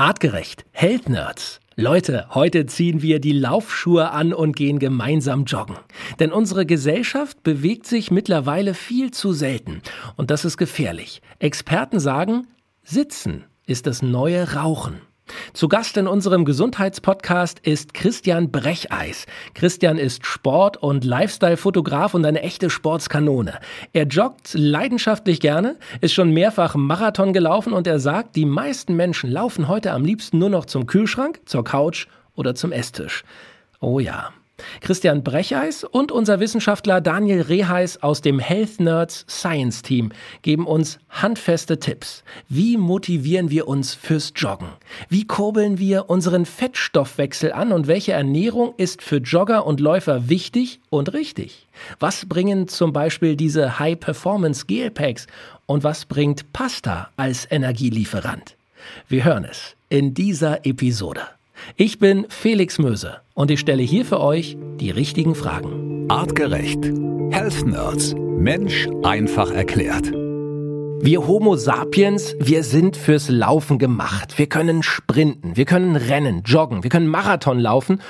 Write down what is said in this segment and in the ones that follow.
Artgerecht, Health Nerds. Leute, heute ziehen wir die Laufschuhe an und gehen gemeinsam joggen. Denn unsere Gesellschaft bewegt sich mittlerweile viel zu selten. Und das ist gefährlich. Experten sagen, Sitzen ist das neue Rauchen. Zu Gast in unserem Gesundheitspodcast ist Christian Brecheis. Christian ist Sport- und Lifestyle-Fotograf und eine echte Sportskanone. Er joggt leidenschaftlich gerne, ist schon mehrfach Marathon gelaufen und er sagt, die meisten Menschen laufen heute am liebsten nur noch zum Kühlschrank, zur Couch oder zum Esstisch. Oh ja, Christian Brecheis und unser Wissenschaftler Daniel Reheis aus dem Health Nerds Science Team geben uns handfeste Tipps. Wie motivieren wir uns fürs Joggen? Wie kurbeln wir unseren Fettstoffwechsel an und welche Ernährung ist für Jogger und Läufer wichtig und richtig? Was bringen zum Beispiel diese High-Performance Gel Packs und was bringt Pasta als Energielieferant? Wir hören es in dieser Episode. Ich bin Felix Möse und ich stelle hier für euch die richtigen Fragen. Artgerecht. Health Nerds. Mensch einfach erklärt. Wir Homo sapiens, wir sind fürs Laufen gemacht. Wir können sprinten, wir können rennen, joggen, wir können Marathon laufen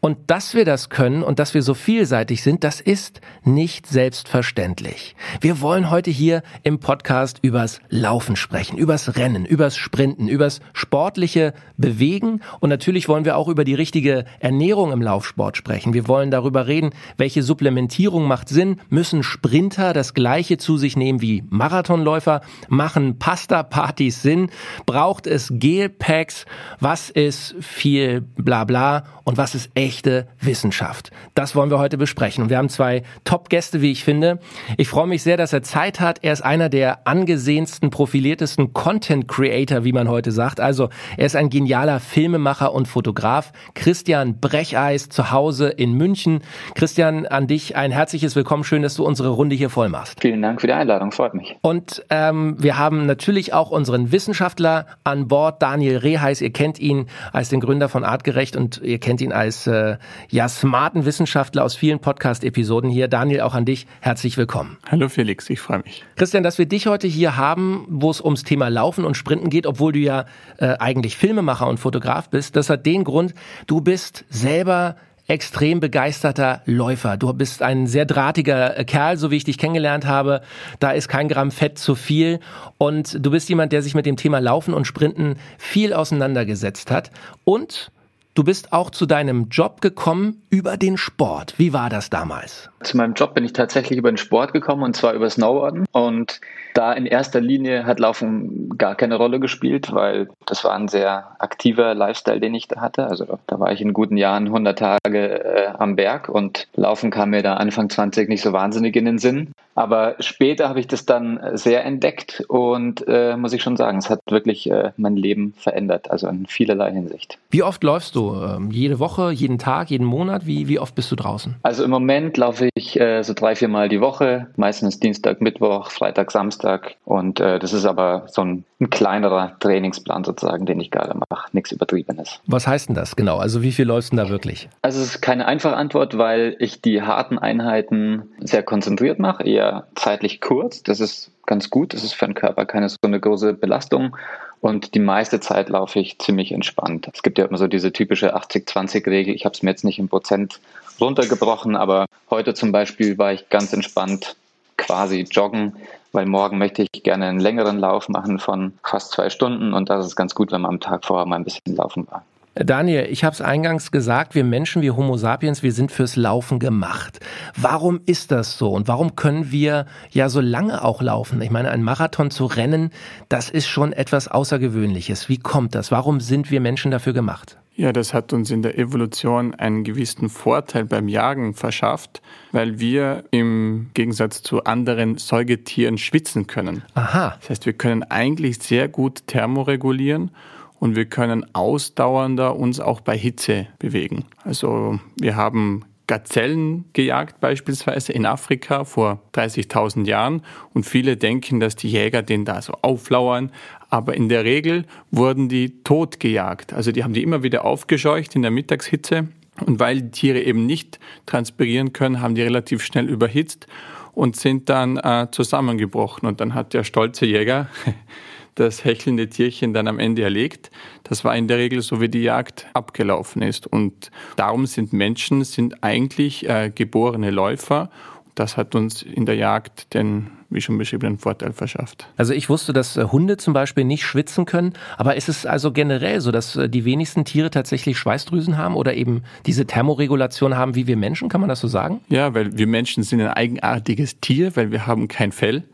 und dass wir das können und dass wir so vielseitig sind, das ist nicht selbstverständlich. Wir wollen heute hier im Podcast übers Laufen sprechen, übers Rennen, übers Sprinten, übers sportliche Bewegen. Und natürlich wollen wir auch über die richtige Ernährung im Laufsport sprechen. Wir wollen darüber reden, welche Supplementierung macht Sinn, müssen Sprinter das gleiche zu sich nehmen wie Marathonläufer, machen Pasta-Partys Sinn, braucht es Gelpacks, was ist viel bla bla und was ist echt echte Wissenschaft. Das wollen wir heute besprechen. Und wir haben zwei Top-Gäste, wie ich finde. Ich freue mich sehr, dass er Zeit hat. Er ist einer der angesehensten, profiliertesten Content-Creator, wie man heute sagt. Also er ist ein genialer Filmemacher und Fotograf. Christian Brecheis zu Hause in München. Christian, an dich ein herzliches Willkommen. Schön, dass du unsere Runde hier voll machst. Vielen Dank für die Einladung, freut mich. Und ähm, wir haben natürlich auch unseren Wissenschaftler an Bord, Daniel Reheis. Ihr kennt ihn als den Gründer von Artgerecht und ihr kennt ihn als äh, ja, smarten Wissenschaftler aus vielen Podcast-Episoden hier. Daniel, auch an dich herzlich willkommen. Hallo Felix, ich freue mich. Christian, dass wir dich heute hier haben, wo es ums Thema Laufen und Sprinten geht, obwohl du ja äh, eigentlich Filmemacher und Fotograf bist, das hat den Grund, du bist selber extrem begeisterter Läufer. Du bist ein sehr drahtiger äh, Kerl, so wie ich dich kennengelernt habe. Da ist kein Gramm Fett zu viel. Und du bist jemand, der sich mit dem Thema Laufen und Sprinten viel auseinandergesetzt hat. Und Du bist auch zu deinem Job gekommen über den Sport. Wie war das damals? Zu meinem Job bin ich tatsächlich über den Sport gekommen und zwar über Snowboarden. Und da in erster Linie hat Laufen gar keine Rolle gespielt, weil das war ein sehr aktiver Lifestyle, den ich da hatte. Also da war ich in guten Jahren 100 Tage äh, am Berg und Laufen kam mir da Anfang 20 nicht so wahnsinnig in den Sinn. Aber später habe ich das dann sehr entdeckt und äh, muss ich schon sagen, es hat wirklich äh, mein Leben verändert, also in vielerlei Hinsicht. Wie oft läufst du? Ähm, jede Woche, jeden Tag, jeden Monat? Wie, wie oft bist du draußen? Also im Moment laufe ich äh, so drei, vier Mal die Woche, meistens Dienstag, Mittwoch, Freitag, Samstag. Und äh, das ist aber so ein, ein kleinerer Trainingsplan sozusagen, den ich gerade mache, nichts Übertriebenes. Was heißt denn das genau? Also wie viel läufst du da wirklich? Also es ist keine einfache Antwort, weil ich die harten Einheiten sehr konzentriert mache, eher zeitlich kurz. Das ist ganz gut. Das ist für den Körper keine so eine große Belastung. Und die meiste Zeit laufe ich ziemlich entspannt. Es gibt ja immer so diese typische 80-20-Regel. Ich habe es mir jetzt nicht in Prozent runtergebrochen, aber heute zum Beispiel war ich ganz entspannt quasi joggen, weil morgen möchte ich gerne einen längeren Lauf machen von fast zwei Stunden und das ist ganz gut, wenn man am Tag vorher mal ein bisschen laufen war. Daniel, ich habe es eingangs gesagt, wir Menschen, wir Homo sapiens, wir sind fürs Laufen gemacht. Warum ist das so und warum können wir ja so lange auch laufen? Ich meine, ein Marathon zu rennen, das ist schon etwas Außergewöhnliches. Wie kommt das? Warum sind wir Menschen dafür gemacht? Ja, das hat uns in der Evolution einen gewissen Vorteil beim Jagen verschafft, weil wir im Gegensatz zu anderen Säugetieren schwitzen können. Aha. Das heißt, wir können eigentlich sehr gut thermoregulieren und wir können ausdauernder uns auch bei Hitze bewegen. Also wir haben Gazellen gejagt beispielsweise in Afrika vor 30.000 Jahren und viele denken, dass die Jäger den da so auflauern, aber in der Regel wurden die tot gejagt. Also die haben die immer wieder aufgescheucht in der Mittagshitze und weil die Tiere eben nicht transpirieren können, haben die relativ schnell überhitzt und sind dann äh, zusammengebrochen und dann hat der stolze Jäger das hechelnde Tierchen dann am Ende erlegt. Das war in der Regel so, wie die Jagd abgelaufen ist. Und darum sind Menschen sind eigentlich äh, geborene Läufer. Das hat uns in der Jagd den wie schon beschrieben, einen Vorteil verschafft. Also ich wusste, dass äh, Hunde zum Beispiel nicht schwitzen können, aber ist es also generell so, dass äh, die wenigsten Tiere tatsächlich Schweißdrüsen haben oder eben diese Thermoregulation haben wie wir Menschen, kann man das so sagen? Ja, weil wir Menschen sind ein eigenartiges Tier, weil wir haben kein Fell.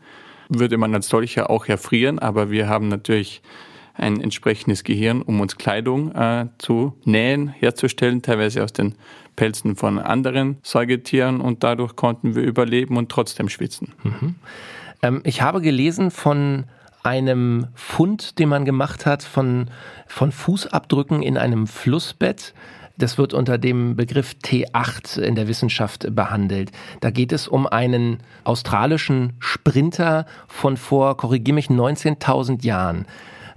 Würde man als solcher auch erfrieren, aber wir haben natürlich ein entsprechendes Gehirn, um uns Kleidung äh, zu nähen, herzustellen, teilweise aus den Pelzen von anderen Säugetieren und dadurch konnten wir überleben und trotzdem schwitzen. Mhm. Ähm, ich habe gelesen von einem Fund, den man gemacht hat von, von Fußabdrücken in einem Flussbett. Das wird unter dem Begriff T8 in der Wissenschaft behandelt. Da geht es um einen australischen Sprinter von vor, korrigier mich, 19.000 Jahren.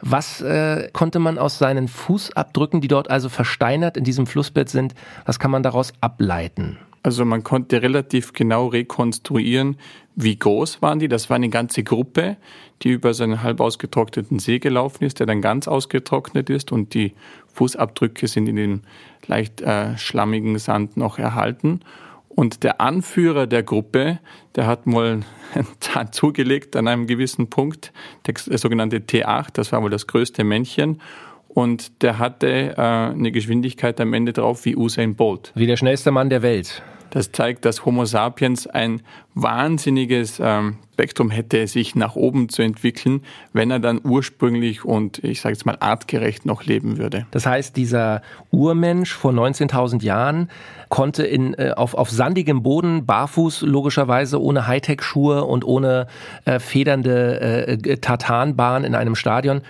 Was äh, konnte man aus seinen Fußabdrücken, die dort also versteinert in diesem Flussbett sind, was kann man daraus ableiten? Also man konnte relativ genau rekonstruieren, wie groß waren die. Das war eine ganze Gruppe, die über seinen halb ausgetrockneten See gelaufen ist, der dann ganz ausgetrocknet ist und die Fußabdrücke sind in den leicht äh, schlammigen Sand noch erhalten. Und der Anführer der Gruppe, der hat mal zugelegt an einem gewissen Punkt, der sogenannte T8, das war wohl das größte Männchen. Und der hatte äh, eine Geschwindigkeit am Ende drauf wie Usain Bolt. Wie der schnellste Mann der Welt. Das zeigt, dass Homo sapiens ein wahnsinniges ähm, Spektrum hätte, sich nach oben zu entwickeln, wenn er dann ursprünglich und ich sage jetzt mal artgerecht noch leben würde. Das heißt, dieser Urmensch vor 19.000 Jahren konnte in, äh, auf, auf sandigem Boden, barfuß logischerweise, ohne Hightech-Schuhe und ohne äh, federnde äh, Tartanbahn in einem Stadion,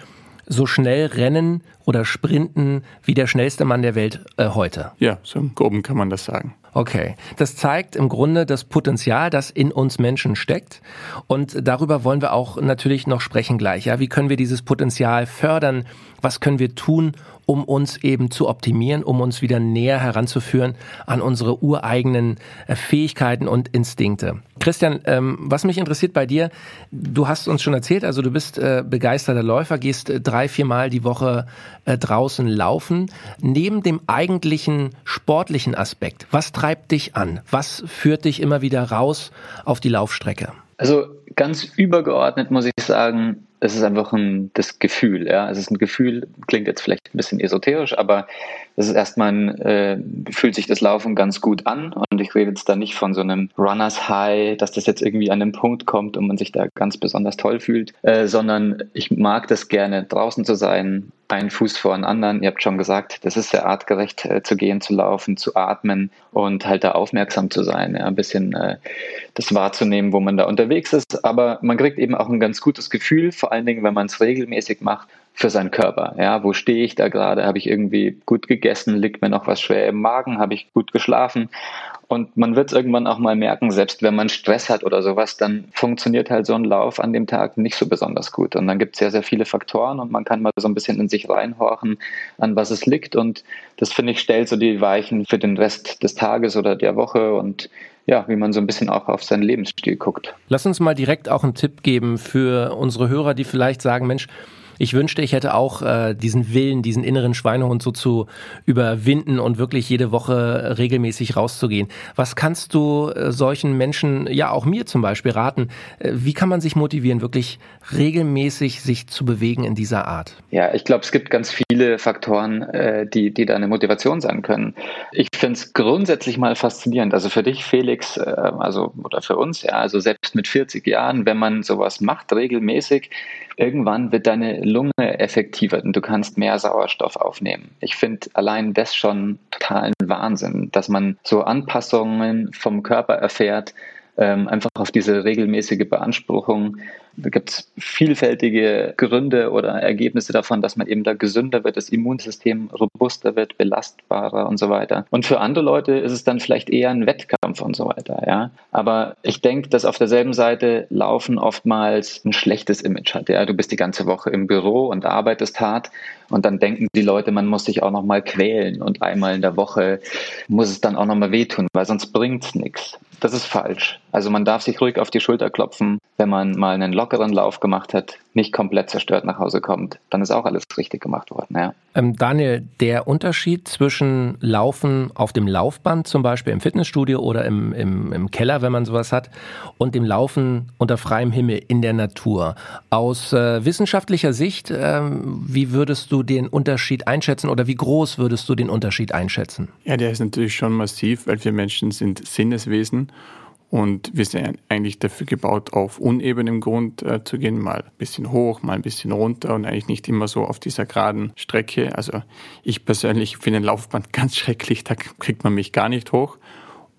so schnell rennen oder sprinten wie der schnellste Mann der Welt äh, heute. Ja, so im Groben kann man das sagen. Okay, das zeigt im Grunde das Potenzial, das in uns Menschen steckt. Und darüber wollen wir auch natürlich noch sprechen gleich. Ja, wie können wir dieses Potenzial fördern? Was können wir tun, um uns eben zu optimieren, um uns wieder näher heranzuführen an unsere ureigenen äh, Fähigkeiten und Instinkte. Christian, ähm, was mich interessiert bei dir, du hast uns schon erzählt, also du bist äh, begeisterter Läufer, gehst äh, drei, viermal die Woche draußen laufen. Neben dem eigentlichen sportlichen Aspekt, was treibt dich an? Was führt dich immer wieder raus auf die Laufstrecke? Also ganz übergeordnet muss ich sagen, es ist einfach ein, das Gefühl. Ja? Es ist ein Gefühl, klingt jetzt vielleicht ein bisschen esoterisch, aber es ist erstmal ein, äh, fühlt sich das Laufen ganz gut an. Und ich rede jetzt da nicht von so einem Runners High, dass das jetzt irgendwie an einem Punkt kommt und man sich da ganz besonders toll fühlt, äh, sondern ich mag das gerne, draußen zu sein, einen Fuß vor den anderen. Ihr habt schon gesagt, das ist sehr artgerecht äh, zu gehen, zu laufen, zu atmen und halt da aufmerksam zu sein, ja, ein bisschen äh, das wahrzunehmen, wo man da unterwegs ist. Aber man kriegt eben auch ein ganz gutes Gefühl, vor allen Dingen, wenn man es regelmäßig macht, für seinen Körper. Ja, wo stehe ich da gerade? Habe ich irgendwie gut gegessen? Liegt mir noch was schwer im Magen? Habe ich gut geschlafen? Und man wird es irgendwann auch mal merken, selbst wenn man Stress hat oder sowas, dann funktioniert halt so ein Lauf an dem Tag nicht so besonders gut. Und dann gibt es sehr, sehr viele Faktoren und man kann mal so ein bisschen in sich reinhorchen, an was es liegt. Und das finde ich stellt so die Weichen für den Rest des Tages oder der Woche und ja, wie man so ein bisschen auch auf seinen Lebensstil guckt. Lass uns mal direkt auch einen Tipp geben für unsere Hörer, die vielleicht sagen, Mensch, ich wünschte, ich hätte auch äh, diesen Willen, diesen inneren Schweinehund so zu überwinden und wirklich jede Woche regelmäßig rauszugehen. Was kannst du äh, solchen Menschen, ja auch mir zum Beispiel raten? Äh, wie kann man sich motivieren, wirklich regelmäßig sich zu bewegen in dieser Art? Ja, ich glaube, es gibt ganz viele Faktoren, äh, die, die da eine Motivation sein können. Ich finde es grundsätzlich mal faszinierend. Also für dich, Felix, äh, also oder für uns, ja, also selbst mit 40 Jahren, wenn man sowas macht regelmäßig, irgendwann wird deine Lunge effektiver und du kannst mehr Sauerstoff aufnehmen. Ich finde allein das schon totalen Wahnsinn, dass man so Anpassungen vom Körper erfährt, ähm, einfach auf diese regelmäßige Beanspruchung. Da gibt es vielfältige Gründe oder Ergebnisse davon, dass man eben da gesünder wird, das Immunsystem robuster wird, belastbarer und so weiter. Und für andere Leute ist es dann vielleicht eher ein Wettkampf und so weiter. Ja? Aber ich denke, dass auf derselben Seite Laufen oftmals ein schlechtes Image hat. Ja? Du bist die ganze Woche im Büro und arbeitest hart Und dann denken die Leute, man muss sich auch noch mal quälen und einmal in der Woche muss es dann auch noch mal wehtun, weil sonst bringt es nichts. Das ist falsch. Also man darf sich ruhig auf die Schulter klopfen, wenn man mal einen lockeren Lauf gemacht hat, nicht komplett zerstört nach Hause kommt. Dann ist auch alles richtig gemacht worden. Ja. Ähm, Daniel, der Unterschied zwischen Laufen auf dem Laufband, zum Beispiel im Fitnessstudio oder im, im, im Keller, wenn man sowas hat, und dem Laufen unter freiem Himmel in der Natur. Aus äh, wissenschaftlicher Sicht, äh, wie würdest du den Unterschied einschätzen oder wie groß würdest du den Unterschied einschätzen? Ja, der ist natürlich schon massiv, weil wir Menschen sind Sinneswesen und wir sind eigentlich dafür gebaut, auf unebenem Grund äh, zu gehen, mal ein bisschen hoch, mal ein bisschen runter und eigentlich nicht immer so auf dieser geraden Strecke. Also ich persönlich finde ein Laufband ganz schrecklich, da kriegt man mich gar nicht hoch.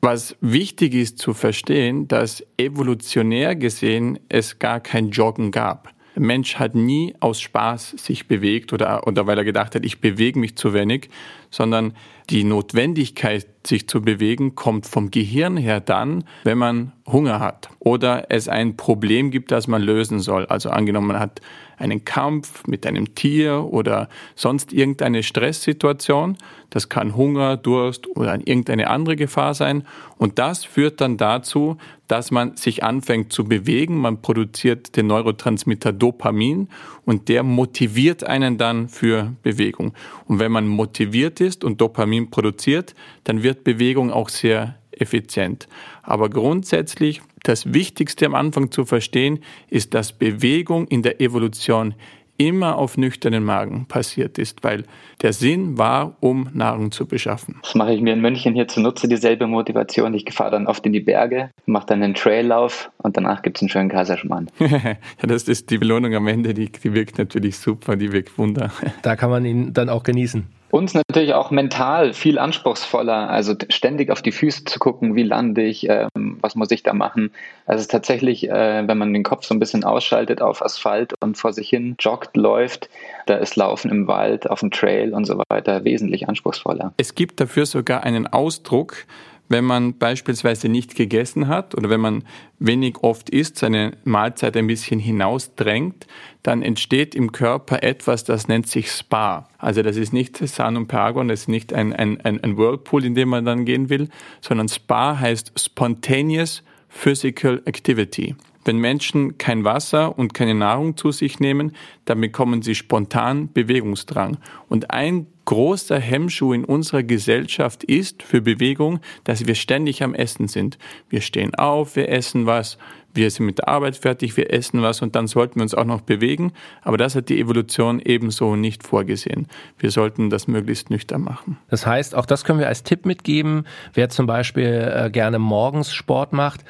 Was wichtig ist zu verstehen, dass evolutionär gesehen es gar kein Joggen gab. Der Mensch hat nie aus Spaß sich bewegt oder, oder weil er gedacht hat, ich bewege mich zu wenig, sondern die Notwendigkeit, sich zu bewegen, kommt vom Gehirn her dann, wenn man Hunger hat oder es ein Problem gibt, das man lösen soll. Also angenommen, man hat einen Kampf mit einem Tier oder sonst irgendeine Stresssituation. Das kann Hunger, Durst oder irgendeine andere Gefahr sein. Und das führt dann dazu, dass man sich anfängt zu bewegen. Man produziert den Neurotransmitter Dopamin und der motiviert einen dann für Bewegung. Und wenn man motiviert ist und Dopamin produziert, dann wird Bewegung auch sehr effizient. Aber grundsätzlich das Wichtigste am Anfang zu verstehen ist, dass Bewegung in der Evolution immer auf nüchternen Magen passiert ist, weil der Sinn war, um Nahrung zu beschaffen. Das mache ich mir in München hier zunutze, dieselbe Motivation. Ich fahre dann oft in die Berge, mache dann einen Traillauf und danach gibt es einen schönen Kaiserschmarrn. ja, das ist die Belohnung am Ende, die, die wirkt natürlich super, die wirkt wunder. Da kann man ihn dann auch genießen uns natürlich auch mental viel anspruchsvoller, also ständig auf die Füße zu gucken, wie lande ich, ähm, was muss ich da machen. Also tatsächlich, äh, wenn man den Kopf so ein bisschen ausschaltet auf Asphalt und vor sich hin joggt, läuft, da ist Laufen im Wald, auf dem Trail und so weiter wesentlich anspruchsvoller. Es gibt dafür sogar einen Ausdruck, wenn man beispielsweise nicht gegessen hat oder wenn man wenig oft isst, seine Mahlzeit ein bisschen hinausdrängt, dann entsteht im Körper etwas, das nennt sich Spa. Also das ist nicht San und Paragon, das ist nicht ein, ein, ein, Whirlpool, in dem man dann gehen will, sondern Spa heißt Spontaneous Physical Activity. Wenn Menschen kein Wasser und keine Nahrung zu sich nehmen, dann bekommen sie spontan Bewegungsdrang. Und ein großer Hemmschuh in unserer Gesellschaft ist für Bewegung, dass wir ständig am Essen sind. Wir stehen auf, wir essen was, wir sind mit der Arbeit fertig, wir essen was und dann sollten wir uns auch noch bewegen. Aber das hat die Evolution ebenso nicht vorgesehen. Wir sollten das möglichst nüchtern machen. Das heißt, auch das können wir als Tipp mitgeben. Wer zum Beispiel äh, gerne morgens Sport macht,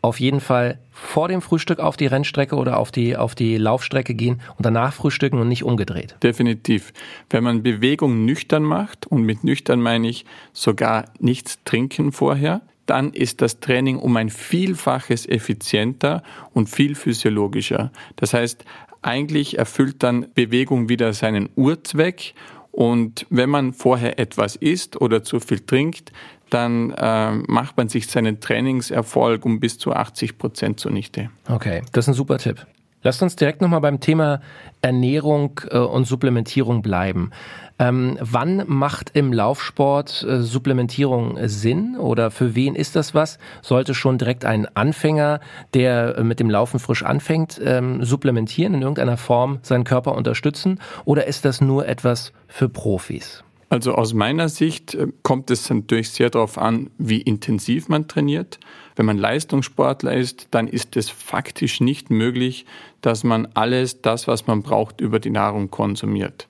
auf jeden Fall vor dem Frühstück auf die Rennstrecke oder auf die, auf die Laufstrecke gehen und danach frühstücken und nicht umgedreht. Definitiv. Wenn man Bewegung nüchtern macht, und mit nüchtern meine ich sogar nichts trinken vorher, dann ist das Training um ein Vielfaches effizienter und viel physiologischer. Das heißt, eigentlich erfüllt dann Bewegung wieder seinen Urzweck und wenn man vorher etwas isst oder zu viel trinkt, dann äh, macht man sich seinen Trainingserfolg um bis zu 80 Prozent zunichte. Okay, das ist ein super Tipp. Lasst uns direkt nochmal beim Thema Ernährung äh, und Supplementierung bleiben. Ähm, wann macht im Laufsport äh, Supplementierung Sinn oder für wen ist das was? Sollte schon direkt ein Anfänger, der äh, mit dem Laufen frisch anfängt, ähm, supplementieren, in irgendeiner Form seinen Körper unterstützen? Oder ist das nur etwas für Profis? Also aus meiner Sicht äh, kommt es natürlich sehr darauf an, wie intensiv man trainiert. Wenn man Leistungssportler ist, dann ist es faktisch nicht möglich, dass man alles das, was man braucht, über die Nahrung konsumiert.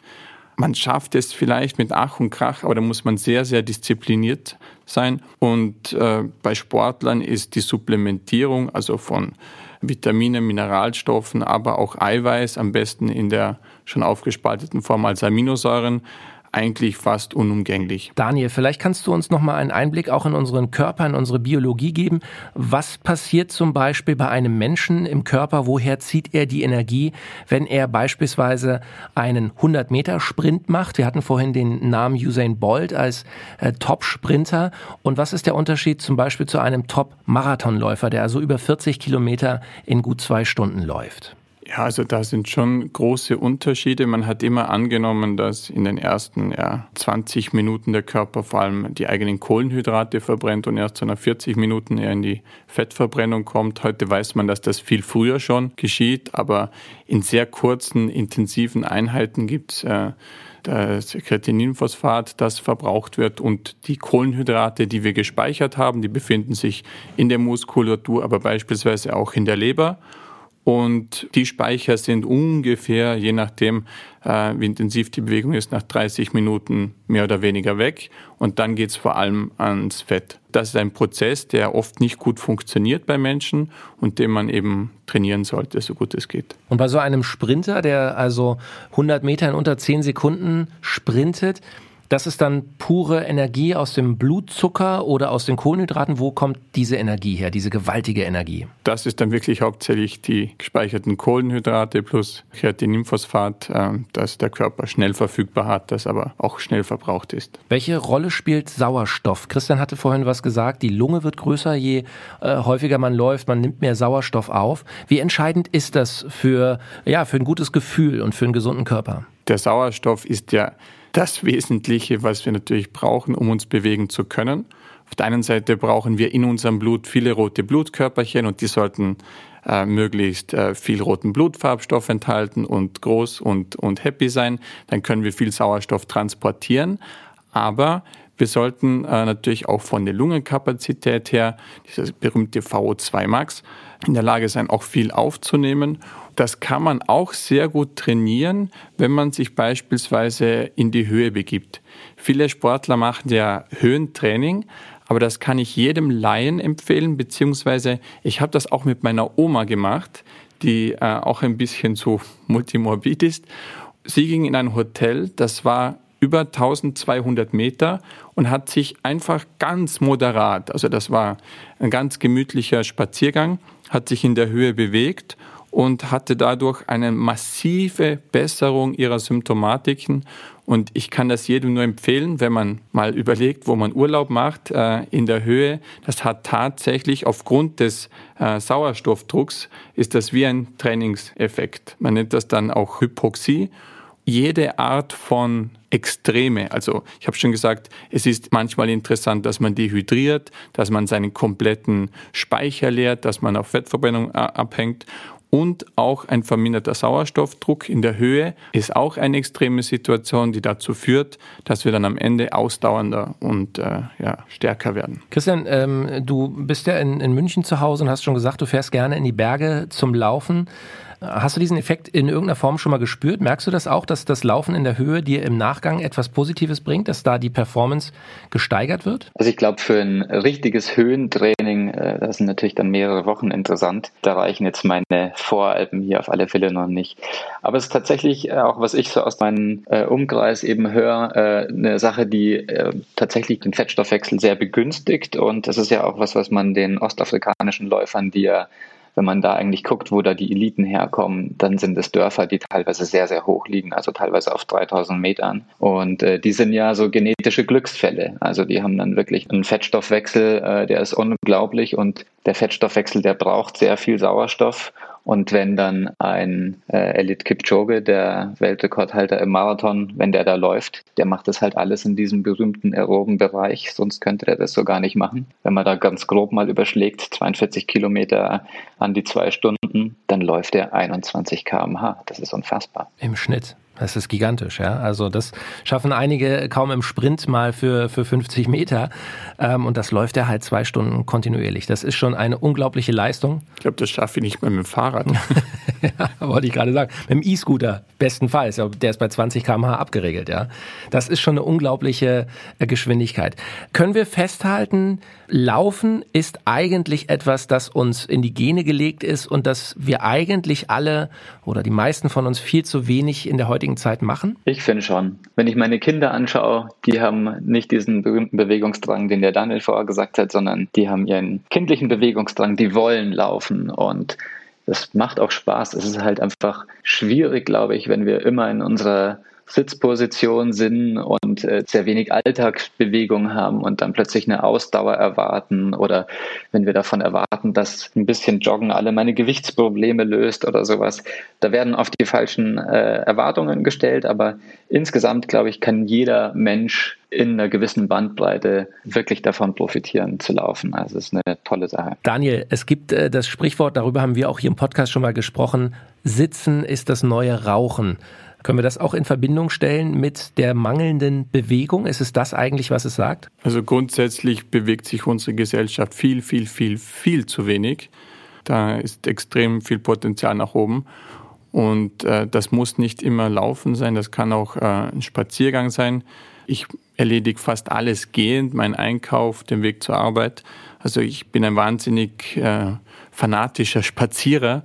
Man schafft es vielleicht mit Ach und Krach, aber da muss man sehr, sehr diszipliniert sein. Und äh, bei Sportlern ist die Supplementierung, also von Vitaminen, Mineralstoffen, aber auch Eiweiß, am besten in der schon aufgespalteten Form als Aminosäuren, eigentlich fast unumgänglich. Daniel, vielleicht kannst du uns noch mal einen Einblick auch in unseren Körper, in unsere Biologie geben. Was passiert zum Beispiel bei einem Menschen im Körper? Woher zieht er die Energie, wenn er beispielsweise einen 100-Meter-Sprint macht? Wir hatten vorhin den Namen Usain Bolt als äh, Top-Sprinter. Und was ist der Unterschied zum Beispiel zu einem Top-Marathonläufer, der also über 40 Kilometer in gut zwei Stunden läuft? Ja, also da sind schon große Unterschiede. Man hat immer angenommen, dass in den ersten ja, 20 Minuten der Körper vor allem die eigenen Kohlenhydrate verbrennt und erst nach 40 Minuten eher in die Fettverbrennung kommt. Heute weiß man, dass das viel früher schon geschieht, aber in sehr kurzen, intensiven Einheiten gibt es äh, das Kreatininphosphat, das verbraucht wird und die Kohlenhydrate, die wir gespeichert haben, die befinden sich in der Muskulatur, aber beispielsweise auch in der Leber. Und die Speicher sind ungefähr, je nachdem, äh, wie intensiv die Bewegung ist, nach 30 Minuten mehr oder weniger weg. Und dann geht es vor allem ans Fett. Das ist ein Prozess, der oft nicht gut funktioniert bei Menschen und den man eben trainieren sollte, so gut es geht. Und bei so einem Sprinter, der also 100 Meter in unter 10 Sekunden sprintet, das ist dann pure Energie aus dem Blutzucker oder aus den Kohlenhydraten. Wo kommt diese Energie her, diese gewaltige Energie? Das ist dann wirklich hauptsächlich die gespeicherten Kohlenhydrate plus Kreatininphosphat, ähm, das der Körper schnell verfügbar hat, das aber auch schnell verbraucht ist. Welche Rolle spielt Sauerstoff? Christian hatte vorhin was gesagt, die Lunge wird größer, je äh, häufiger man läuft, man nimmt mehr Sauerstoff auf. Wie entscheidend ist das für, ja, für ein gutes Gefühl und für einen gesunden Körper? Der Sauerstoff ist ja das Wesentliche, was wir natürlich brauchen, um uns bewegen zu können. Auf der einen Seite brauchen wir in unserem Blut viele rote Blutkörperchen und die sollten äh, möglichst äh, viel roten Blutfarbstoff enthalten und groß und, und happy sein. Dann können wir viel Sauerstoff transportieren. Aber wir sollten äh, natürlich auch von der Lungenkapazität her, dieses berühmte VO2 Max, in der Lage sein, auch viel aufzunehmen das kann man auch sehr gut trainieren, wenn man sich beispielsweise in die Höhe begibt. Viele Sportler machen ja Höhentraining, aber das kann ich jedem Laien empfehlen, beziehungsweise ich habe das auch mit meiner Oma gemacht, die äh, auch ein bisschen so multimorbid ist. Sie ging in ein Hotel, das war über 1200 Meter und hat sich einfach ganz moderat, also das war ein ganz gemütlicher Spaziergang, hat sich in der Höhe bewegt und hatte dadurch eine massive Besserung ihrer Symptomatiken. Und ich kann das jedem nur empfehlen, wenn man mal überlegt, wo man Urlaub macht, äh, in der Höhe. Das hat tatsächlich aufgrund des äh, Sauerstoffdrucks, ist das wie ein Trainingseffekt. Man nennt das dann auch Hypoxie. Jede Art von Extreme. Also ich habe schon gesagt, es ist manchmal interessant, dass man dehydriert, dass man seinen kompletten Speicher leert, dass man auf Fettverbrennung äh, abhängt und auch ein verminderter Sauerstoffdruck in der Höhe ist auch eine extreme Situation, die dazu führt, dass wir dann am Ende ausdauernder und äh, ja, stärker werden. Christian, ähm, du bist ja in, in München zu Hause und hast schon gesagt, du fährst gerne in die Berge zum Laufen. Hast du diesen Effekt in irgendeiner Form schon mal gespürt? Merkst du das auch, dass das Laufen in der Höhe dir im Nachgang etwas Positives bringt, dass da die Performance gesteigert wird? Also ich glaube, für ein richtiges Höhentraining, äh, das sind natürlich dann mehrere Wochen interessant. Da reichen jetzt meine Voralpen hier auf alle Fälle noch nicht. Aber es ist tatsächlich äh, auch, was ich so aus meinem äh, Umkreis eben höre, eine Sache, die tatsächlich den Fettstoffwechsel sehr begünstigt. Und das ist ja auch was, was man den ostafrikanischen Läufern, die ja wenn man da eigentlich guckt, wo da die Eliten herkommen, dann sind es Dörfer, die teilweise sehr, sehr hoch liegen, also teilweise auf 3000 Metern. Und äh, die sind ja so genetische Glücksfälle. Also die haben dann wirklich einen Fettstoffwechsel, äh, der ist unglaublich und der Fettstoffwechsel, der braucht sehr viel Sauerstoff und wenn dann ein äh, Elite Kipchoge, der Weltrekordhalter im Marathon, wenn der da läuft, der macht das halt alles in diesem berühmten aeroben Bereich, sonst könnte der das so gar nicht machen. Wenn man da ganz grob mal überschlägt, 42 Kilometer an die zwei Stunden, dann läuft er 21 km/h. Das ist unfassbar. Im Schnitt. Das ist gigantisch, ja. Also das schaffen einige kaum im Sprint mal für, für 50 Meter. Ähm, und das läuft ja halt zwei Stunden kontinuierlich. Das ist schon eine unglaubliche Leistung. Ich glaube, das schaffe ich nicht mehr mit dem Fahrrad. ja, wollte ich gerade sagen. Mit dem E-Scooter, bestenfalls. Der ist bei 20 km/h abgeregelt, ja. Das ist schon eine unglaubliche äh, Geschwindigkeit. Können wir festhalten, Laufen ist eigentlich etwas, das uns in die Gene gelegt ist und das wir eigentlich alle oder die meisten von uns viel zu wenig in der heutigen Zeit machen? Ich finde schon. Wenn ich meine Kinder anschaue, die haben nicht diesen berühmten Bewegungsdrang, den der Daniel vorher gesagt hat, sondern die haben ihren kindlichen Bewegungsdrang, die wollen laufen und das macht auch Spaß. Es ist halt einfach schwierig, glaube ich, wenn wir immer in unserer Sitzposition sind und äh, sehr wenig Alltagsbewegung haben und dann plötzlich eine Ausdauer erwarten oder wenn wir davon erwarten, dass ein bisschen Joggen alle meine Gewichtsprobleme löst oder sowas. Da werden oft die falschen äh, Erwartungen gestellt, aber insgesamt, glaube ich, kann jeder Mensch in einer gewissen Bandbreite wirklich davon profitieren zu laufen. Also es ist eine tolle Sache. Daniel, es gibt äh, das Sprichwort, darüber haben wir auch hier im Podcast schon mal gesprochen, Sitzen ist das neue Rauchen. Können wir das auch in Verbindung stellen mit der mangelnden Bewegung? Ist es das eigentlich, was es sagt? Also grundsätzlich bewegt sich unsere Gesellschaft viel, viel, viel, viel zu wenig. Da ist extrem viel Potenzial nach oben. Und äh, das muss nicht immer Laufen sein, das kann auch äh, ein Spaziergang sein. Ich erledige fast alles gehend, mein Einkauf, den Weg zur Arbeit. Also ich bin ein wahnsinnig äh, fanatischer Spazierer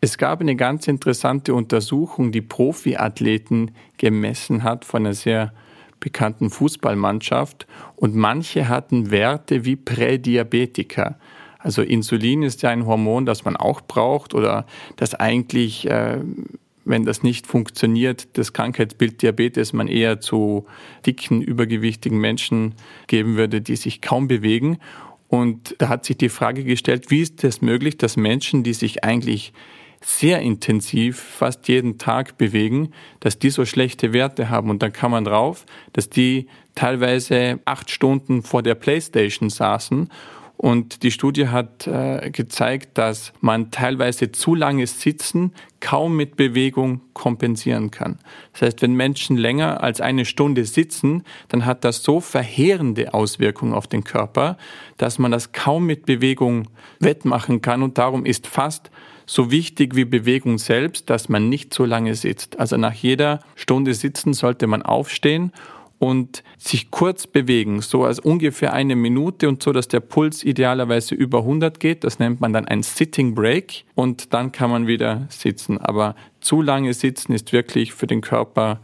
es gab eine ganz interessante Untersuchung, die Profiathleten gemessen hat von einer sehr bekannten Fußballmannschaft und manche hatten Werte wie Prädiabetiker. Also Insulin ist ja ein Hormon, das man auch braucht oder das eigentlich, äh, wenn das nicht funktioniert, das Krankheitsbild Diabetes man eher zu dicken, übergewichtigen Menschen geben würde, die sich kaum bewegen. Und da hat sich die Frage gestellt, wie ist es möglich, dass Menschen, die sich eigentlich sehr intensiv fast jeden Tag bewegen, dass die so schlechte Werte haben. Und dann kann man drauf, dass die teilweise acht Stunden vor der Playstation saßen. Und die Studie hat äh, gezeigt, dass man teilweise zu langes Sitzen kaum mit Bewegung kompensieren kann. Das heißt, wenn Menschen länger als eine Stunde sitzen, dann hat das so verheerende Auswirkungen auf den Körper, dass man das kaum mit Bewegung wettmachen kann. Und darum ist fast so wichtig wie Bewegung selbst, dass man nicht so lange sitzt. Also nach jeder Stunde sitzen sollte man aufstehen und sich kurz bewegen, so als ungefähr eine Minute und so, dass der Puls idealerweise über 100 geht. Das nennt man dann ein Sitting Break und dann kann man wieder sitzen. Aber zu lange sitzen ist wirklich für den Körper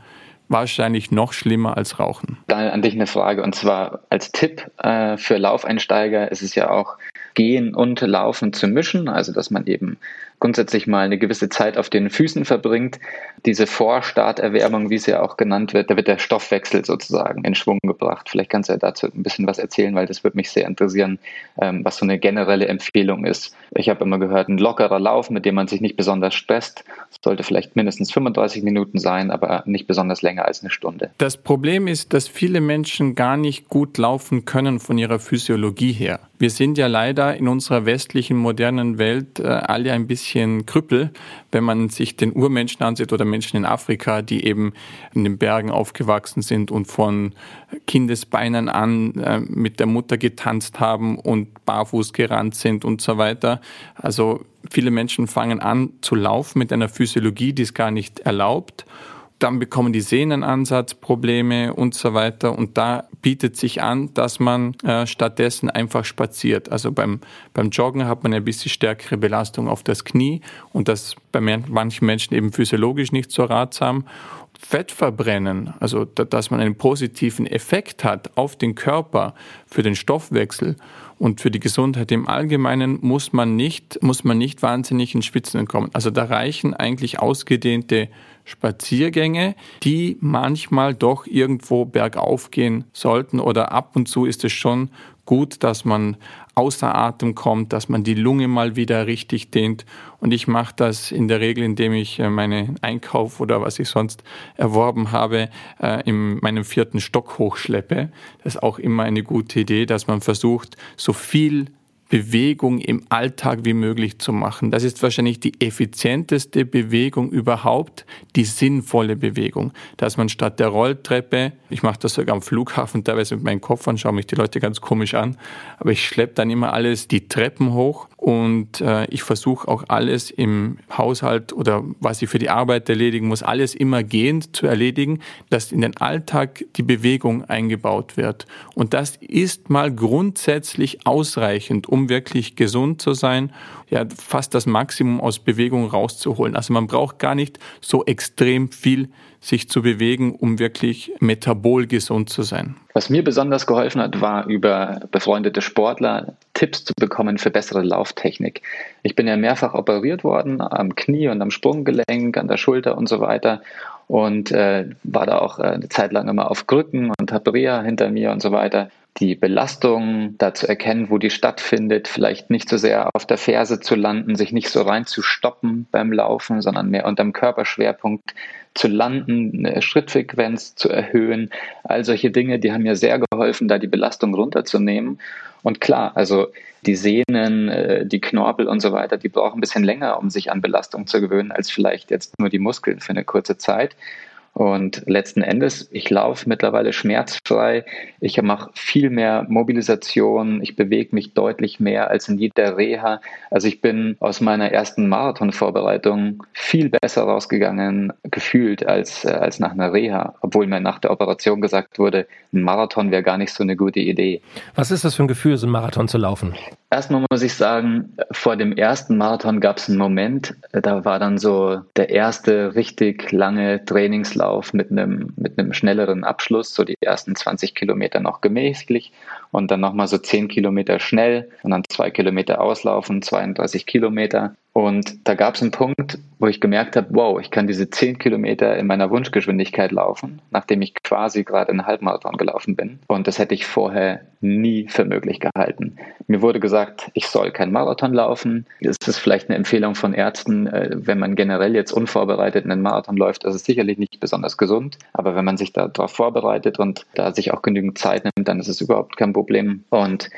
wahrscheinlich noch schlimmer als Rauchen. Daniel, an dich eine Frage und zwar als Tipp äh, für Laufeinsteiger ist es ja auch Gehen und Laufen zu mischen, also dass man eben grundsätzlich mal eine gewisse Zeit auf den Füßen verbringt. Diese Vorstarterwärmung, wie es ja auch genannt wird, da wird der Stoffwechsel sozusagen in Schwung gebracht. Vielleicht kannst du ja dazu ein bisschen was erzählen, weil das würde mich sehr interessieren, ähm, was so eine generelle Empfehlung ist. Ich habe immer gehört, ein lockerer Lauf, mit dem man sich nicht besonders stresst, sollte vielleicht mindestens 35 Minuten sein, aber nicht besonders länger als eine Stunde. Das Problem ist, dass viele Menschen gar nicht gut laufen können von ihrer Physiologie her. Wir sind ja leider in unserer westlichen modernen Welt äh, alle ein bisschen Krüppel, wenn man sich den Urmenschen ansieht oder Menschen in Afrika, die eben in den Bergen aufgewachsen sind und von Kindesbeinen an äh, mit der Mutter getanzt haben und barfuß gerannt sind und so weiter. Also viele Menschen fangen an zu laufen mit einer Physiologie, die es gar nicht erlaubt dann bekommen die Sehnenansatzprobleme und so weiter. Und da bietet sich an, dass man äh, stattdessen einfach spaziert. Also beim, beim Joggen hat man ein bisschen stärkere Belastung auf das Knie und das bei manchen Menschen eben physiologisch nicht so ratsam. Fett verbrennen, also dass man einen positiven Effekt hat auf den Körper für den Stoffwechsel und für die Gesundheit im Allgemeinen muss man nicht, muss man nicht wahnsinnig in Schwitzen kommen. Also da reichen eigentlich ausgedehnte Spaziergänge, die manchmal doch irgendwo bergauf gehen sollten oder ab und zu ist es schon gut, dass man außer Atem kommt, dass man die Lunge mal wieder richtig dehnt. Und ich mache das in der Regel, indem ich äh, meinen Einkauf oder was ich sonst erworben habe, äh, in meinem vierten Stock hochschleppe. Das ist auch immer eine gute Idee, dass man versucht, so viel Bewegung im Alltag wie möglich zu machen. Das ist wahrscheinlich die effizienteste Bewegung überhaupt, die sinnvolle Bewegung. Dass man statt der Rolltreppe, ich mache das sogar am Flughafen teilweise mit meinem Kopf an, schaue mich die Leute ganz komisch an, aber ich schleppe dann immer alles die Treppen hoch und äh, ich versuche auch alles im Haushalt oder was ich für die Arbeit erledigen muss, alles immer gehend zu erledigen, dass in den Alltag die Bewegung eingebaut wird. Und das ist mal grundsätzlich ausreichend, wirklich gesund zu sein, ja, fast das Maximum aus Bewegung rauszuholen. Also man braucht gar nicht so extrem viel sich zu bewegen, um wirklich metabol gesund zu sein. Was mir besonders geholfen hat, war über befreundete Sportler Tipps zu bekommen für bessere Lauftechnik. Ich bin ja mehrfach operiert worden am Knie und am Sprunggelenk, an der Schulter und so weiter. und äh, war da auch äh, eine Zeit lang immer auf Krücken und habe Reha hinter mir und so weiter. Die Belastung da zu erkennen, wo die stattfindet, vielleicht nicht so sehr auf der Ferse zu landen, sich nicht so rein zu stoppen beim Laufen, sondern mehr unterm Körperschwerpunkt zu landen, eine Schrittfrequenz zu erhöhen. All solche Dinge, die haben mir sehr geholfen, da die Belastung runterzunehmen. Und klar, also die Sehnen, äh, die Knorpel und so weiter, die brauchen ein bisschen länger, um sich an Belastung zu gewöhnen, als vielleicht jetzt nur die Muskeln für eine kurze Zeit. Und letzten Endes, ich laufe mittlerweile schmerzfrei. Ich mache viel mehr Mobilisation. Ich bewege mich deutlich mehr als in jeder Reha. Also ich bin aus meiner ersten Marathonvorbereitung viel besser rausgegangen, gefühlt, als, äh, als nach einer Reha. Obwohl mir nach der Operation gesagt wurde, ein Marathon wäre gar nicht so eine gute Idee. Was ist das für ein Gefühl, so einen Marathon zu laufen? Erstmal muss ich sagen, vor dem ersten Marathon gab es einen Moment, da war dann so der erste richtig lange Trainingslauf mit einem, mit einem schnelleren Abschluss, so die ersten 20 Kilometer noch gemächlich und dann nochmal so 10 Kilometer schnell und dann zwei Kilometer auslaufen, 32 Kilometer. Und da gab es einen Punkt, wo ich gemerkt habe, wow, ich kann diese 10 Kilometer in meiner Wunschgeschwindigkeit laufen, nachdem ich quasi gerade einen Halbmarathon gelaufen bin. Und das hätte ich vorher nie für möglich gehalten. Mir wurde gesagt, ich soll keinen Marathon laufen. Das ist vielleicht eine Empfehlung von Ärzten, äh, wenn man generell jetzt unvorbereitet einen Marathon läuft, ist sicherlich nicht besonders gesund. Aber wenn man sich darauf vorbereitet und da sich auch genügend Zeit nimmt, dann ist es überhaupt kein Problem. Und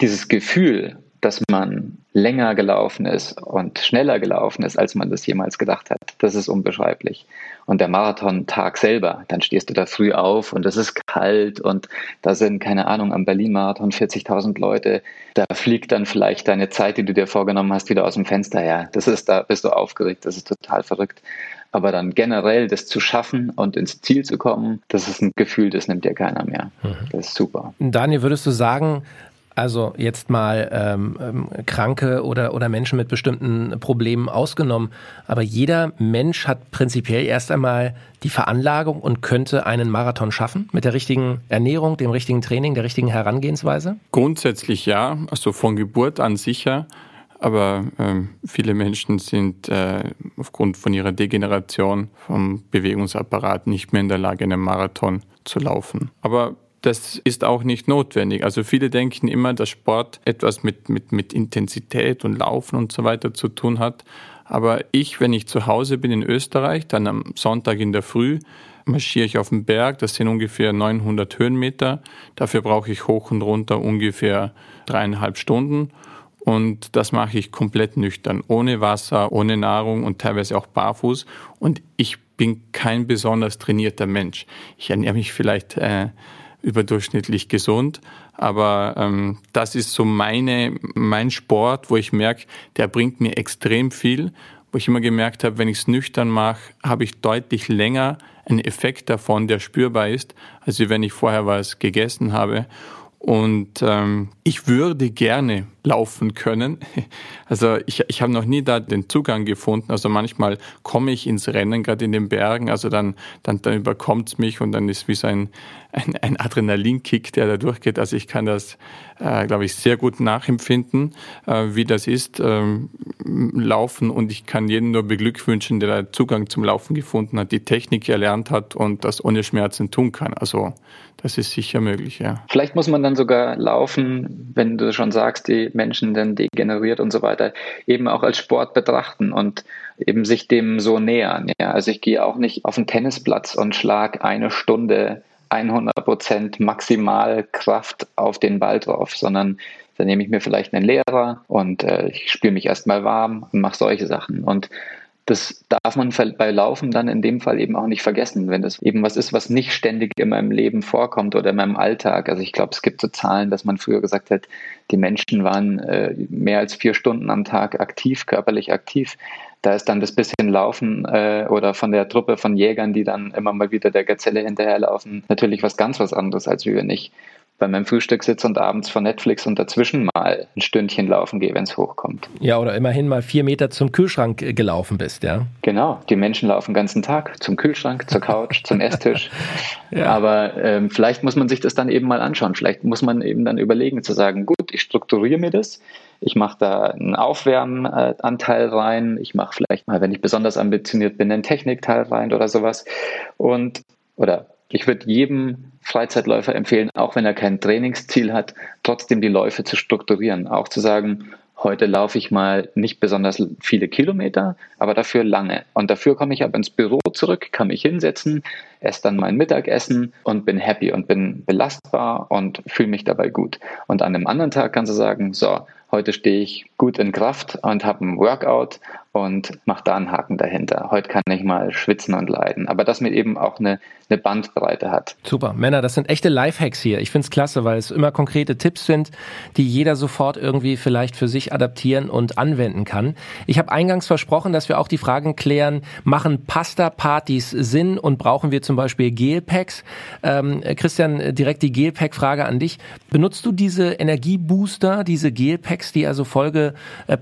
dieses Gefühl, dass man länger gelaufen ist und schneller gelaufen ist, als man das jemals gedacht hat. Das ist unbeschreiblich. Und der Marathontag selber, dann stehst du da früh auf und es ist kalt und da sind, keine Ahnung, am Berlin-Marathon 40.000 Leute. Da fliegt dann vielleicht deine Zeit, die du dir vorgenommen hast, wieder aus dem Fenster her. Das ist, da bist du aufgeregt, das ist total verrückt. Aber dann generell das zu schaffen und ins Ziel zu kommen, das ist ein Gefühl, das nimmt dir keiner mehr. Mhm. Das ist super. Daniel, würdest du sagen, also jetzt mal ähm, ähm, Kranke oder, oder Menschen mit bestimmten Problemen ausgenommen. Aber jeder Mensch hat prinzipiell erst einmal die Veranlagung und könnte einen Marathon schaffen mit der richtigen Ernährung, dem richtigen Training, der richtigen Herangehensweise? Grundsätzlich ja, also von Geburt an sicher. Aber ähm, viele Menschen sind äh, aufgrund von ihrer Degeneration vom Bewegungsapparat nicht mehr in der Lage, einen Marathon zu laufen. Aber das ist auch nicht notwendig. Also viele denken immer, dass Sport etwas mit, mit, mit Intensität und Laufen und so weiter zu tun hat. Aber ich, wenn ich zu Hause bin in Österreich, dann am Sonntag in der Früh, marschiere ich auf den Berg. Das sind ungefähr 900 Höhenmeter. Dafür brauche ich hoch und runter ungefähr dreieinhalb Stunden. Und das mache ich komplett nüchtern, ohne Wasser, ohne Nahrung und teilweise auch barfuß. Und ich bin kein besonders trainierter Mensch. Ich ernähre mich vielleicht äh, überdurchschnittlich gesund. Aber ähm, das ist so meine, mein Sport, wo ich merke, der bringt mir extrem viel, wo ich immer gemerkt habe, wenn ich es nüchtern mache, habe ich deutlich länger einen Effekt davon, der spürbar ist, als wenn ich vorher was gegessen habe. Und ähm, ich würde gerne laufen können. Also ich, ich habe noch nie da den Zugang gefunden. Also manchmal komme ich ins Rennen, gerade in den Bergen. Also dann, dann, dann überkommt es mich und dann ist wie so ein, ein, ein Adrenalinkick, der da durchgeht. Also ich kann das, äh, glaube ich, sehr gut nachempfinden, äh, wie das ist, ähm, Laufen. Und ich kann jeden nur beglückwünschen, der Zugang zum Laufen gefunden hat, die Technik erlernt hat und das ohne Schmerzen tun kann. Also das ist sicher möglich, ja. Vielleicht muss man dann sogar laufen, wenn du schon sagst, die Menschen dann degeneriert und so weiter, eben auch als Sport betrachten und eben sich dem so nähern. Ja. Also ich gehe auch nicht auf den Tennisplatz und schlag eine Stunde 100 Prozent Maximalkraft auf den Ball drauf, sondern da nehme ich mir vielleicht einen Lehrer und äh, ich spüre mich erstmal warm und mache solche Sachen. Und das darf man bei Laufen dann in dem Fall eben auch nicht vergessen, wenn das eben was ist, was nicht ständig in meinem Leben vorkommt oder in meinem Alltag. Also ich glaube, es gibt so Zahlen, dass man früher gesagt hat, die Menschen waren äh, mehr als vier Stunden am Tag aktiv, körperlich aktiv. Da ist dann das bisschen Laufen äh, oder von der Truppe von Jägern, die dann immer mal wieder der Gazelle hinterherlaufen, natürlich was ganz was anderes, als wir nicht. Bei meinem Frühstück sitze und abends vor Netflix und dazwischen mal ein Stündchen laufen gehe, wenn es hochkommt. Ja, oder immerhin mal vier Meter zum Kühlschrank äh, gelaufen bist, ja. Genau, die Menschen laufen den ganzen Tag zum Kühlschrank, zur Couch, zum Esstisch. Ja. Aber ähm, vielleicht muss man sich das dann eben mal anschauen. Vielleicht muss man eben dann überlegen zu sagen, gut, ich strukturiere mir das. Ich mache da einen Aufwärmanteil rein. Ich mache vielleicht mal, wenn ich besonders ambitioniert bin, einen Technikteil rein oder sowas. Und oder ich würde jedem Freizeitläufer empfehlen, auch wenn er kein Trainingsziel hat, trotzdem die Läufe zu strukturieren. Auch zu sagen, heute laufe ich mal nicht besonders viele Kilometer, aber dafür lange. Und dafür komme ich aber ins Büro zurück, kann mich hinsetzen, esse dann mein Mittagessen und bin happy und bin belastbar und fühle mich dabei gut. Und an einem anderen Tag kannst du sagen, so, heute stehe ich gut in Kraft und habe ein Workout und mache da einen Haken dahinter. Heute kann ich mal schwitzen und leiden. Aber dass man eben auch eine, eine Bandbreite hat. Super. Männer, das sind echte Lifehacks hier. Ich finde es klasse, weil es immer konkrete Tipps sind, die jeder sofort irgendwie vielleicht für sich adaptieren und anwenden kann. Ich habe eingangs versprochen, dass wir auch die Fragen klären, machen Pasta-Partys Sinn und brauchen wir zum Beispiel Gelpacks? Ähm, Christian, direkt die Gelpack-Frage an dich. Benutzt du diese Energiebooster, diese Gelpacks, die also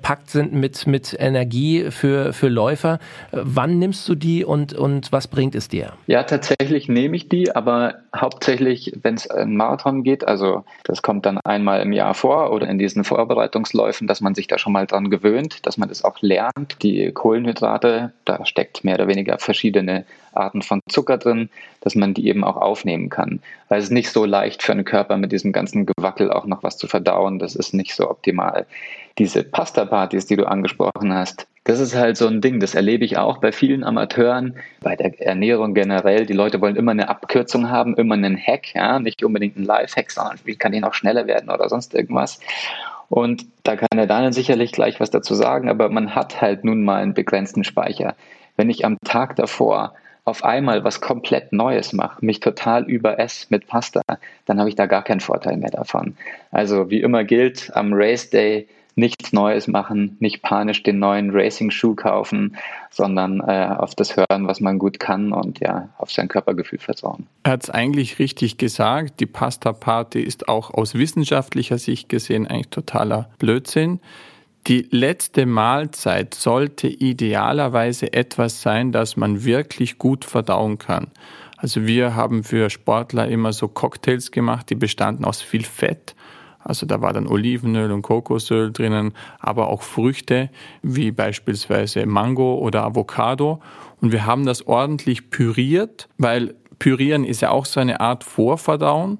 vollgepackt sind mit, mit Energie für, für Läufer. Wann nimmst du die und, und was bringt es dir? Ja, tatsächlich nehme ich die, aber hauptsächlich, wenn es einen Marathon geht, also das kommt dann einmal im Jahr vor oder in diesen Vorbereitungsläufen, dass man sich da schon mal dran gewöhnt, dass man das auch lernt. Die Kohlenhydrate, da steckt mehr oder weniger verschiedene Arten von Zucker drin, dass man die eben auch aufnehmen kann. Weil es ist nicht so leicht für einen Körper mit diesem ganzen Gewackel auch noch was zu verdauen. Das ist nicht so optimal. Diese Pasta-Partys, die du angesprochen hast, das ist halt so ein Ding, das erlebe ich auch bei vielen Amateuren, bei der Ernährung generell. Die Leute wollen immer eine Abkürzung haben, immer einen Hack, ja, nicht unbedingt einen Live-Hack, sondern wie kann ich noch schneller werden oder sonst irgendwas. Und da kann der Daniel sicherlich gleich was dazu sagen, aber man hat halt nun mal einen begrenzten Speicher. Wenn ich am Tag davor auf einmal was komplett Neues mache, mich total überess mit Pasta, dann habe ich da gar keinen Vorteil mehr davon. Also wie immer gilt, am Race Day nichts Neues machen, nicht panisch den neuen Racing-Schuh kaufen, sondern äh, auf das hören, was man gut kann und ja, auf sein Körpergefühl vertrauen. Er hat es eigentlich richtig gesagt, die Pasta-Party ist auch aus wissenschaftlicher Sicht gesehen eigentlich totaler Blödsinn. Die letzte Mahlzeit sollte idealerweise etwas sein, das man wirklich gut verdauen kann. Also wir haben für Sportler immer so Cocktails gemacht, die bestanden aus viel Fett. Also da war dann Olivenöl und Kokosöl drinnen, aber auch Früchte wie beispielsweise Mango oder Avocado. Und wir haben das ordentlich püriert, weil pürieren ist ja auch so eine Art Vorverdauen.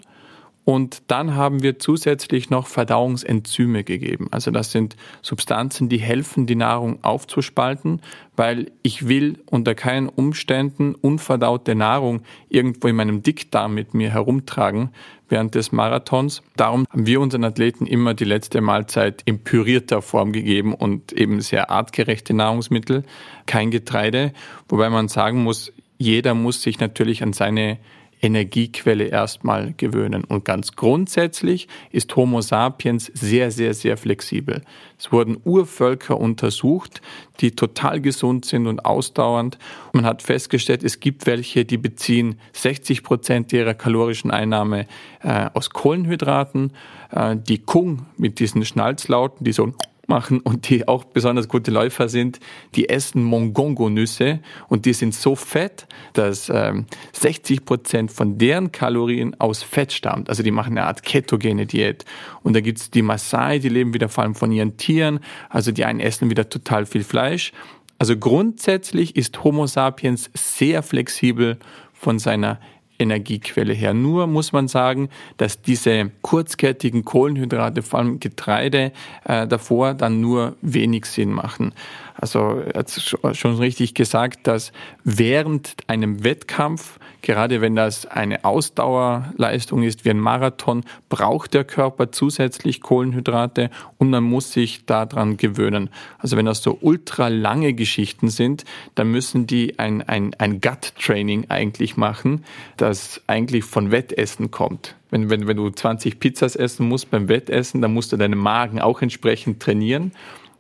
Und dann haben wir zusätzlich noch Verdauungsenzyme gegeben. Also das sind Substanzen, die helfen, die Nahrung aufzuspalten, weil ich will unter keinen Umständen unverdaute Nahrung irgendwo in meinem Dickdarm mit mir herumtragen während des Marathons. Darum haben wir unseren Athleten immer die letzte Mahlzeit in pürierter Form gegeben und eben sehr artgerechte Nahrungsmittel, kein Getreide. Wobei man sagen muss, jeder muss sich natürlich an seine Energiequelle erstmal gewöhnen. Und ganz grundsätzlich ist Homo sapiens sehr, sehr, sehr flexibel. Es wurden Urvölker untersucht, die total gesund sind und ausdauernd. Man hat festgestellt, es gibt welche, die beziehen 60 Prozent ihrer kalorischen Einnahme äh, aus Kohlenhydraten. Äh, die Kung mit diesen Schnalzlauten, die so machen und die auch besonders gute Läufer sind, die essen Mongongo-Nüsse und die sind so fett, dass ähm, 60 Prozent von deren Kalorien aus Fett stammt. Also die machen eine Art ketogene Diät. Und da gibt's die Maasai, die leben wieder vor allem von ihren Tieren. Also die einen essen wieder total viel Fleisch. Also grundsätzlich ist Homo sapiens sehr flexibel von seiner Energiequelle her. Nur muss man sagen, dass diese kurzkettigen Kohlenhydrate, vor allem Getreide, äh, davor dann nur wenig Sinn machen. Also er hat schon richtig gesagt, dass während einem Wettkampf, gerade wenn das eine Ausdauerleistung ist wie ein Marathon, braucht der Körper zusätzlich Kohlenhydrate und man muss sich daran gewöhnen. Also wenn das so ultra lange Geschichten sind, dann müssen die ein, ein, ein Gut-Training eigentlich machen, das eigentlich von Wettessen kommt. Wenn, wenn, wenn du 20 Pizzas essen musst beim Wettessen, dann musst du deinen Magen auch entsprechend trainieren.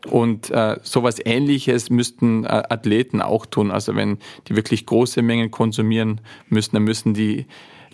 Und äh, sowas Ähnliches müssten äh, Athleten auch tun. Also wenn die wirklich große Mengen konsumieren müssen, dann müssen die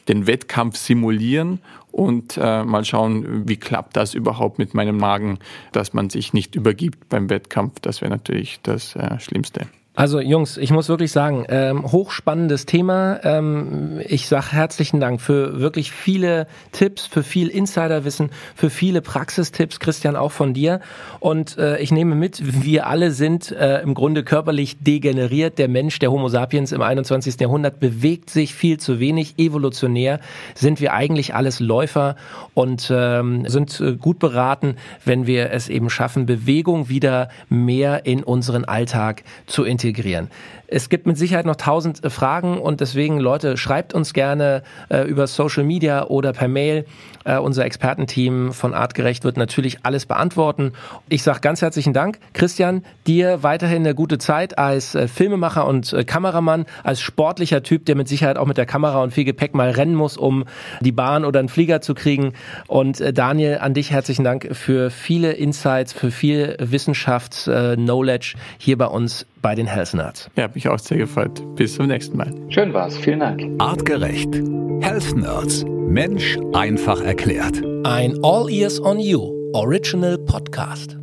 den Wettkampf simulieren und äh, mal schauen, wie klappt das überhaupt mit meinem Magen, dass man sich nicht übergibt beim Wettkampf. Das wäre natürlich das äh, Schlimmste. Also Jungs, ich muss wirklich sagen, ähm, hochspannendes Thema. Ähm, ich sage herzlichen Dank für wirklich viele Tipps, für viel Insiderwissen, für viele Praxistipps, Christian, auch von dir. Und äh, ich nehme mit, wir alle sind äh, im Grunde körperlich degeneriert. Der Mensch, der Homo sapiens im 21. Jahrhundert bewegt sich viel zu wenig. Evolutionär sind wir eigentlich alles Läufer und ähm, sind äh, gut beraten, wenn wir es eben schaffen, Bewegung wieder mehr in unseren Alltag zu integrieren integrieren. Es gibt mit Sicherheit noch tausend äh, Fragen und deswegen, Leute, schreibt uns gerne äh, über Social Media oder per Mail. Äh, unser Expertenteam von Artgerecht wird natürlich alles beantworten. Ich sage ganz herzlichen Dank. Christian, dir weiterhin eine gute Zeit als äh, Filmemacher und äh, Kameramann, als sportlicher Typ, der mit Sicherheit auch mit der Kamera und viel Gepäck mal rennen muss, um die Bahn oder einen Flieger zu kriegen. Und äh, Daniel, an dich herzlichen Dank für viele Insights, für viel Wissenschaftsknowledge hier bei uns bei den Health Nerds. Ja, mich auch sehr gefreut. Bis zum nächsten Mal. Schön war's. Vielen Dank. Artgerecht. Health Nerds. Mensch einfach erklärt. Ein All Ears on You Original Podcast.